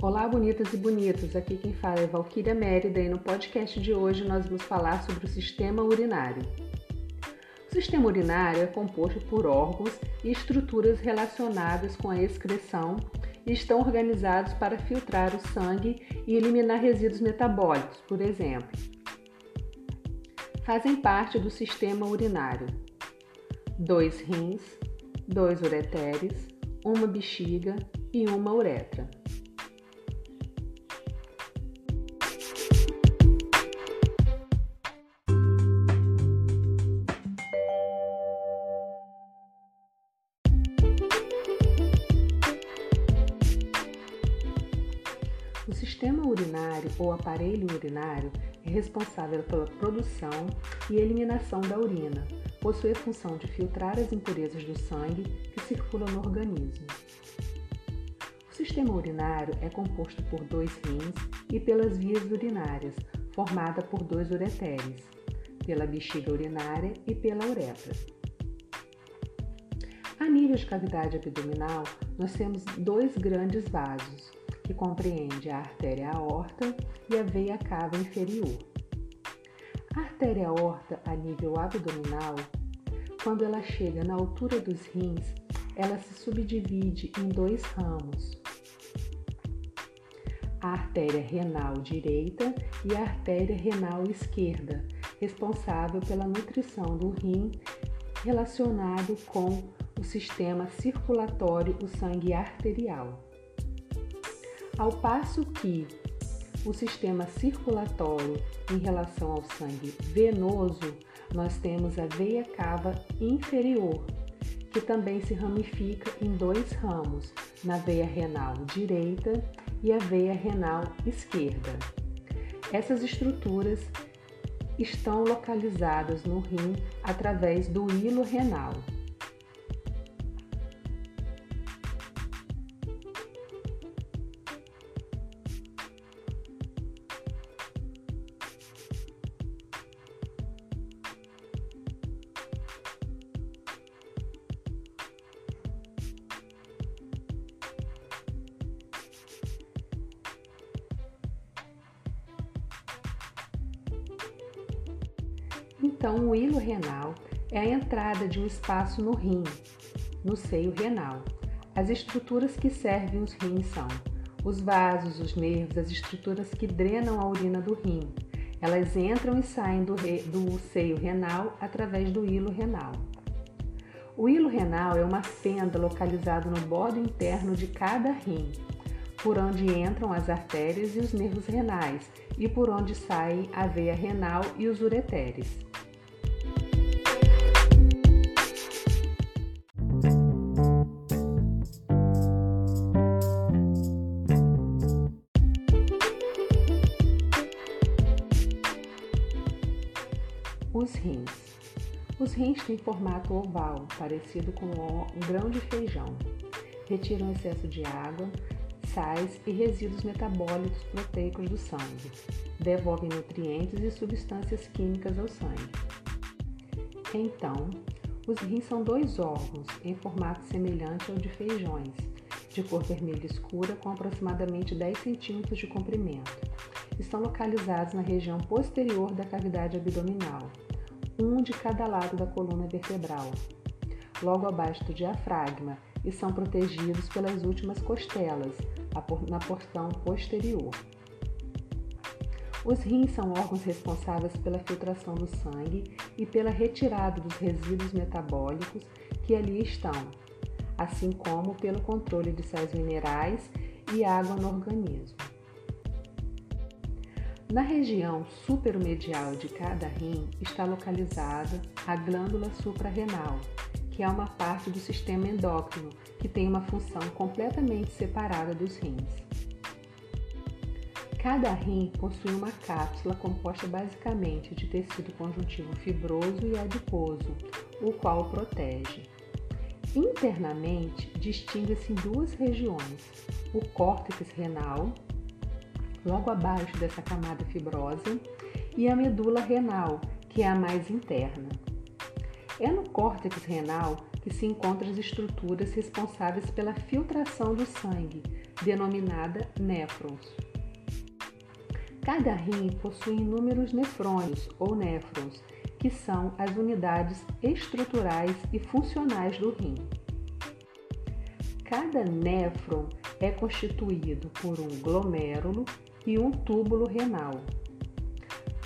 Olá, bonitas e bonitos. Aqui quem fala é Valquíria Mérida e no podcast de hoje nós vamos falar sobre o sistema urinário. O sistema urinário é composto por órgãos e estruturas relacionadas com a excreção e estão organizados para filtrar o sangue e eliminar resíduos metabólicos, por exemplo. Fazem parte do sistema urinário dois rins, dois ureteres, uma bexiga e uma uretra. Ou aparelho urinário é responsável pela produção e eliminação da urina. Possui a função de filtrar as impurezas do sangue que circulam no organismo. O sistema urinário é composto por dois rins e pelas vias urinárias, formada por dois ureteres, pela bexiga urinária e pela uretra. A nível de cavidade abdominal, nós temos dois grandes vasos, que compreende a artéria aorta e a veia cava inferior. A artéria aorta a nível abdominal, quando ela chega na altura dos rins, ela se subdivide em dois ramos. A artéria renal direita e a artéria renal esquerda, responsável pela nutrição do rim relacionado com o sistema circulatório, o sangue arterial. Ao passo que o sistema circulatório em relação ao sangue venoso, nós temos a veia cava inferior, que também se ramifica em dois ramos, na veia renal direita e a veia renal esquerda. Essas estruturas estão localizadas no rim através do hilo renal. Então, o hilo renal é a entrada de um espaço no rim, no seio renal. As estruturas que servem os rins são os vasos, os nervos, as estruturas que drenam a urina do rim. Elas entram e saem do, re... do seio renal através do hilo renal. O hilo renal é uma fenda localizada no bordo interno de cada rim, por onde entram as artérias e os nervos renais e por onde saem a veia renal e os ureteres. Têm formato oval, parecido com um grão de feijão. Retiram excesso de água, sais e resíduos metabólicos proteicos do sangue. Devolvem nutrientes e substâncias químicas ao sangue. Então, os rins são dois órgãos em formato semelhante ao de feijões, de cor vermelha escura com aproximadamente 10 centímetros de comprimento. Estão localizados na região posterior da cavidade abdominal, um de cada lado da coluna vertebral, logo abaixo do diafragma, e são protegidos pelas últimas costelas, na porção posterior. Os rins são órgãos responsáveis pela filtração do sangue e pela retirada dos resíduos metabólicos que ali estão, assim como pelo controle de sais minerais e água no organismo. Na região superomedial de cada rim está localizada a glândula suprarrenal, que é uma parte do sistema endócrino que tem uma função completamente separada dos rins. Cada rim possui uma cápsula composta basicamente de tecido conjuntivo fibroso e adiposo, o qual o protege. Internamente, distingue-se duas regiões: o córtex renal, logo abaixo dessa camada fibrosa, e a medula renal, que é a mais interna. É no córtex renal que se encontram as estruturas responsáveis pela filtração do sangue, denominada néfrons. Cada rim possui inúmeros nefrônios ou néfrons, que são as unidades estruturais e funcionais do rim. Cada néfron é constituído por um glomérulo e um túbulo renal.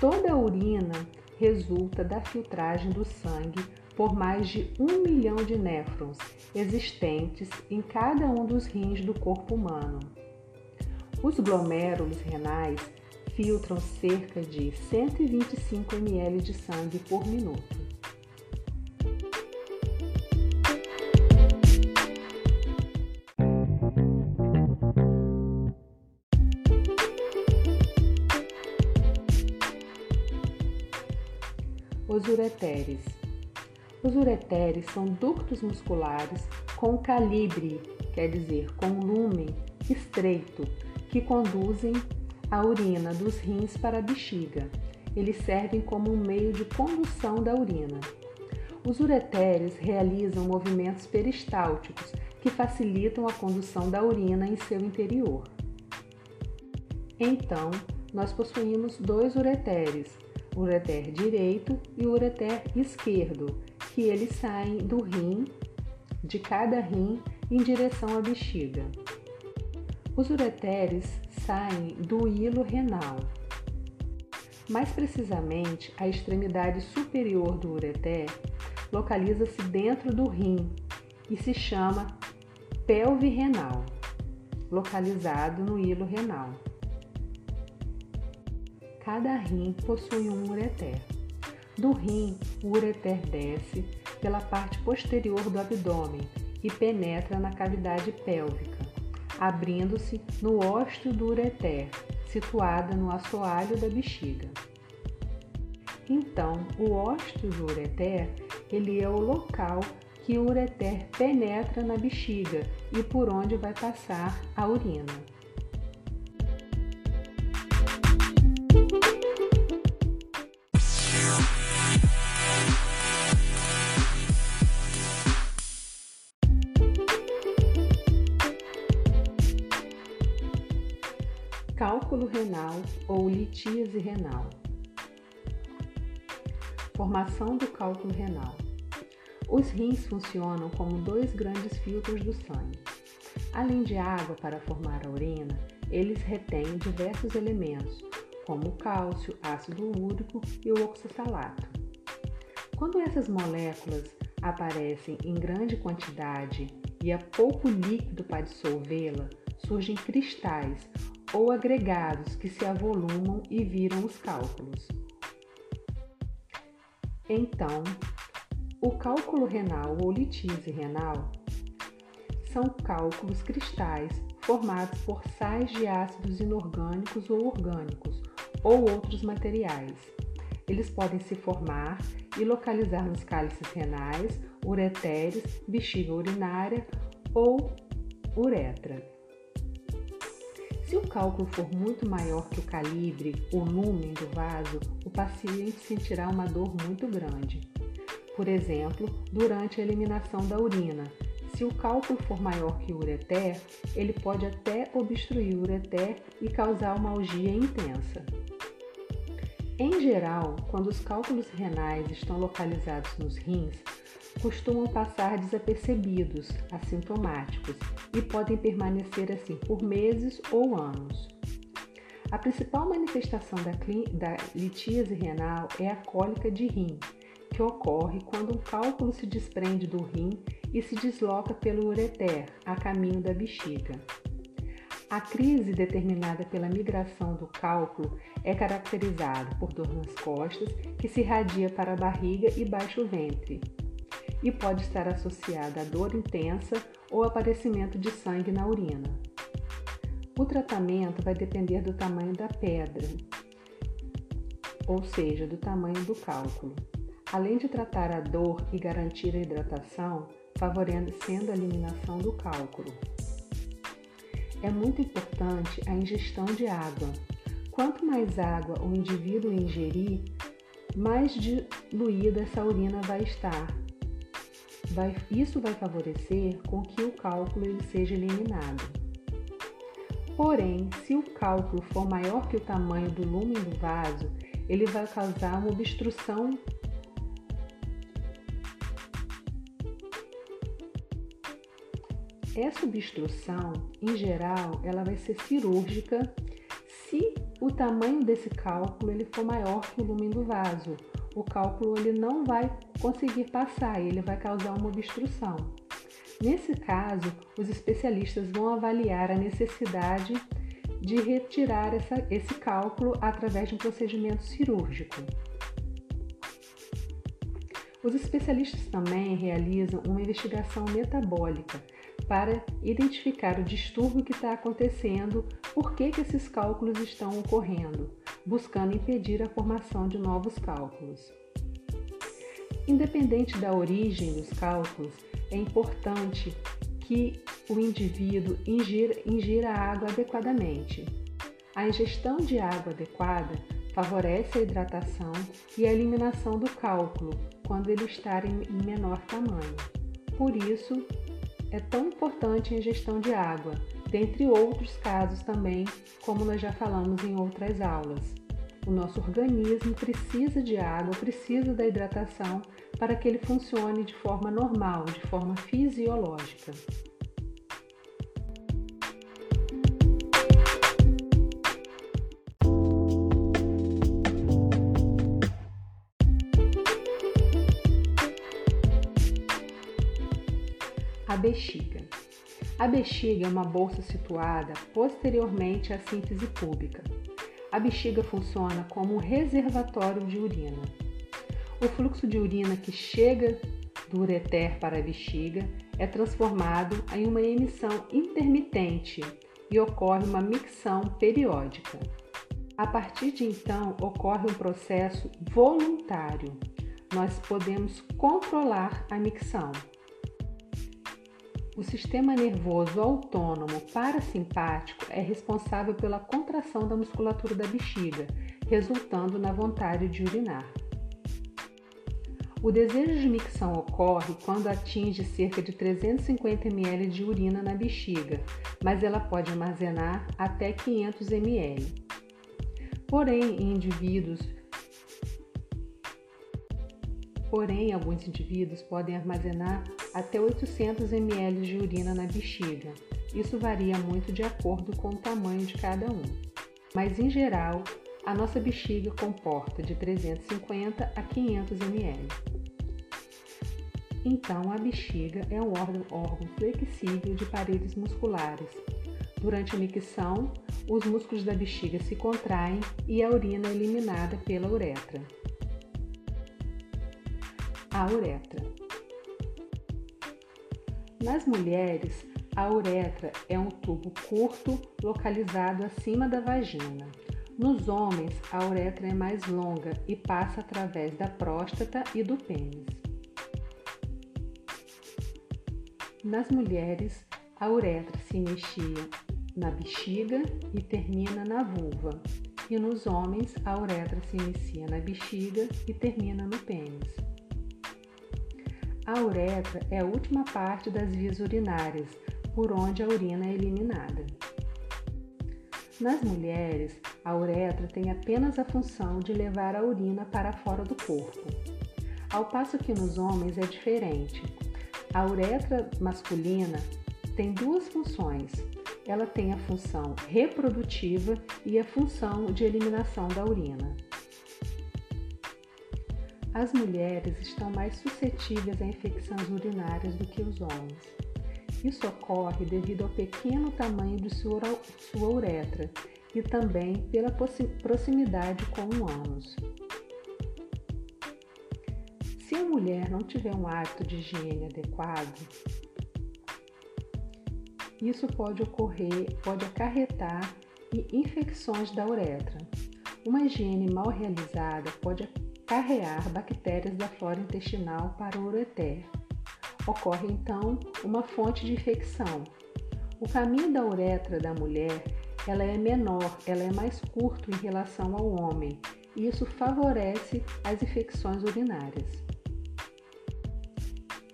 Toda a urina resulta da filtragem do sangue por mais de um milhão de néfrons existentes em cada um dos rins do corpo humano. Os glomérulos renais filtram cerca de 125 ml de sangue por minuto. Ureteres. Os ureteres são ductos musculares com calibre, quer dizer, com lumen estreito, que conduzem a urina dos rins para a bexiga. Eles servem como um meio de condução da urina. Os ureteres realizam movimentos peristálticos que facilitam a condução da urina em seu interior. Então, nós possuímos dois ureteres, ureter direito e ureter esquerdo, que eles saem do rim, de cada rim, em direção à bexiga. Os ureteres saem do hilo renal. Mais precisamente, a extremidade superior do ureter localiza-se dentro do rim e se chama pelve renal, localizado no hilo renal. Cada rim possui um ureter. Do rim, o ureter desce pela parte posterior do abdômen e penetra na cavidade pélvica, abrindo-se no ósteo do ureter, situada no assoalho da bexiga. Então, o ósteo do ureter, ele é o local que o ureter penetra na bexiga e por onde vai passar a urina. Cálculo renal ou litíase renal. Formação do cálculo renal. Os rins funcionam como dois grandes filtros do sangue. Além de água para formar a urina, eles retêm diversos elementos, como o cálcio, ácido úrico e o oxalato. Quando essas moléculas aparecem em grande quantidade e há pouco líquido para dissolvê-la, surgem cristais ou agregados que se avolumam e viram os cálculos. Então, o cálculo renal ou litise renal são cálculos cristais formados por sais de ácidos inorgânicos ou orgânicos ou outros materiais. Eles podem se formar e localizar nos cálices renais, ureteres, bexiga urinária ou uretra. Se o cálculo for muito maior que o calibre, o lumen do vaso, o paciente sentirá uma dor muito grande. Por exemplo, durante a eliminação da urina, se o cálculo for maior que o ureter, ele pode até obstruir o ureter e causar uma algia intensa. Em geral, quando os cálculos renais estão localizados nos rins, costumam passar desapercebidos, assintomáticos, e podem permanecer assim por meses ou anos. A principal manifestação da, da litíase renal é a cólica de rim, que ocorre quando um cálculo se desprende do rim e se desloca pelo ureter a caminho da bexiga. A crise determinada pela migração do cálculo é caracterizada por dor nas costas, que se irradia para a barriga e baixo ventre, e pode estar associada a dor intensa ou aparecimento de sangue na urina. O tratamento vai depender do tamanho da pedra, ou seja, do tamanho do cálculo. Além de tratar a dor e garantir a hidratação, favorecendo a eliminação do cálculo. É muito importante a ingestão de água. Quanto mais água o indivíduo ingerir, mais diluída essa urina vai estar, Vai, isso vai favorecer com que o cálculo ele seja eliminado. Porém, se o cálculo for maior que o tamanho do lumen do vaso, ele vai causar uma obstrução Essa obstrução, em geral, ela vai ser cirúrgica se o tamanho desse cálculo ele for maior que o lumen do vaso. O cálculo ele não vai conseguir passar, ele vai causar uma obstrução. Nesse caso, os especialistas vão avaliar a necessidade de retirar essa, esse cálculo através de um procedimento cirúrgico. Os especialistas também realizam uma investigação metabólica para identificar o distúrbio que está acontecendo, por que, que esses cálculos estão ocorrendo, buscando impedir a formação de novos cálculos. Independente da origem dos cálculos, é importante que o indivíduo ingira, ingira água adequadamente. A ingestão de água adequada favorece a hidratação e a eliminação do cálculo quando ele está em menor tamanho. Por isso, é tão importante a ingestão de água, dentre outros casos também, como nós já falamos em outras aulas. O nosso organismo precisa de água, precisa da hidratação para que ele funcione de forma normal, de forma fisiológica. A bexiga. A bexiga é uma bolsa situada posteriormente à síntese pública. A bexiga funciona como um reservatório de urina. O fluxo de urina que chega do ureter para a bexiga é transformado em uma emissão intermitente e ocorre uma micção periódica. A partir de então, ocorre um processo voluntário. Nós podemos controlar a micção. O sistema nervoso autônomo parasimpático é responsável pela contração da musculatura da bexiga, resultando na vontade de urinar. O desejo de micção ocorre quando atinge cerca de 350 ml de urina na bexiga, mas ela pode armazenar até 500 ml. Porém, em indivíduos Porém, alguns indivíduos podem armazenar até 800 ml de urina na bexiga. Isso varia muito de acordo com o tamanho de cada um. Mas, em geral, a nossa bexiga comporta de 350 a 500 ml. Então, a bexiga é um órgão, órgão flexível de paredes musculares. Durante a micção, os músculos da bexiga se contraem e a urina é eliminada pela uretra a uretra. Nas mulheres, a uretra é um tubo curto localizado acima da vagina. Nos homens, a uretra é mais longa e passa através da próstata e do pênis. Nas mulheres, a uretra se inicia na bexiga e termina na vulva, e nos homens, a uretra se inicia na bexiga e termina no pênis. A uretra é a última parte das vias urinárias, por onde a urina é eliminada. Nas mulheres, a uretra tem apenas a função de levar a urina para fora do corpo, ao passo que nos homens é diferente. A uretra masculina tem duas funções. Ela tem a função reprodutiva e a função de eliminação da urina. As mulheres estão mais suscetíveis a infecções urinárias do que os homens. Isso ocorre devido ao pequeno tamanho de sua, uretra e também pela proximidade com o ânus. Se a mulher não tiver um hábito de higiene adequado, isso pode ocorrer, pode acarretar em infecções da uretra. Uma higiene mal realizada pode carrear bactérias da flora intestinal para o ureter. Ocorre então uma fonte de infecção. O caminho da uretra da mulher ela é menor, ela é mais curto em relação ao homem, e isso favorece as infecções urinárias.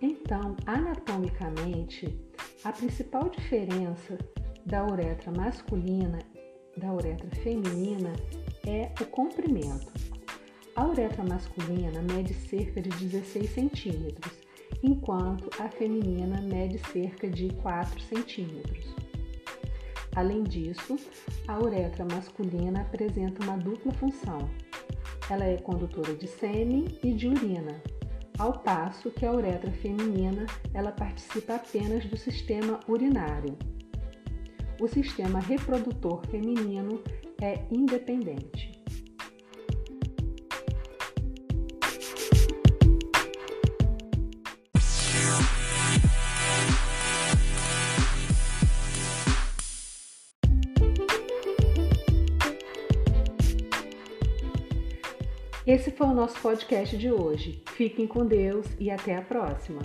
Então, anatomicamente, a principal diferença da uretra masculina da uretra feminina é o comprimento. A uretra masculina mede cerca de 16 centímetros, enquanto a feminina mede cerca de 4 centímetros. Além disso, a uretra masculina apresenta uma dupla função. Ela é condutora de sêmen e de urina, ao passo que a uretra feminina ela participa apenas do sistema urinário. O sistema reprodutor feminino é independente. Esse foi o nosso podcast de hoje. Fiquem com Deus e até a próxima.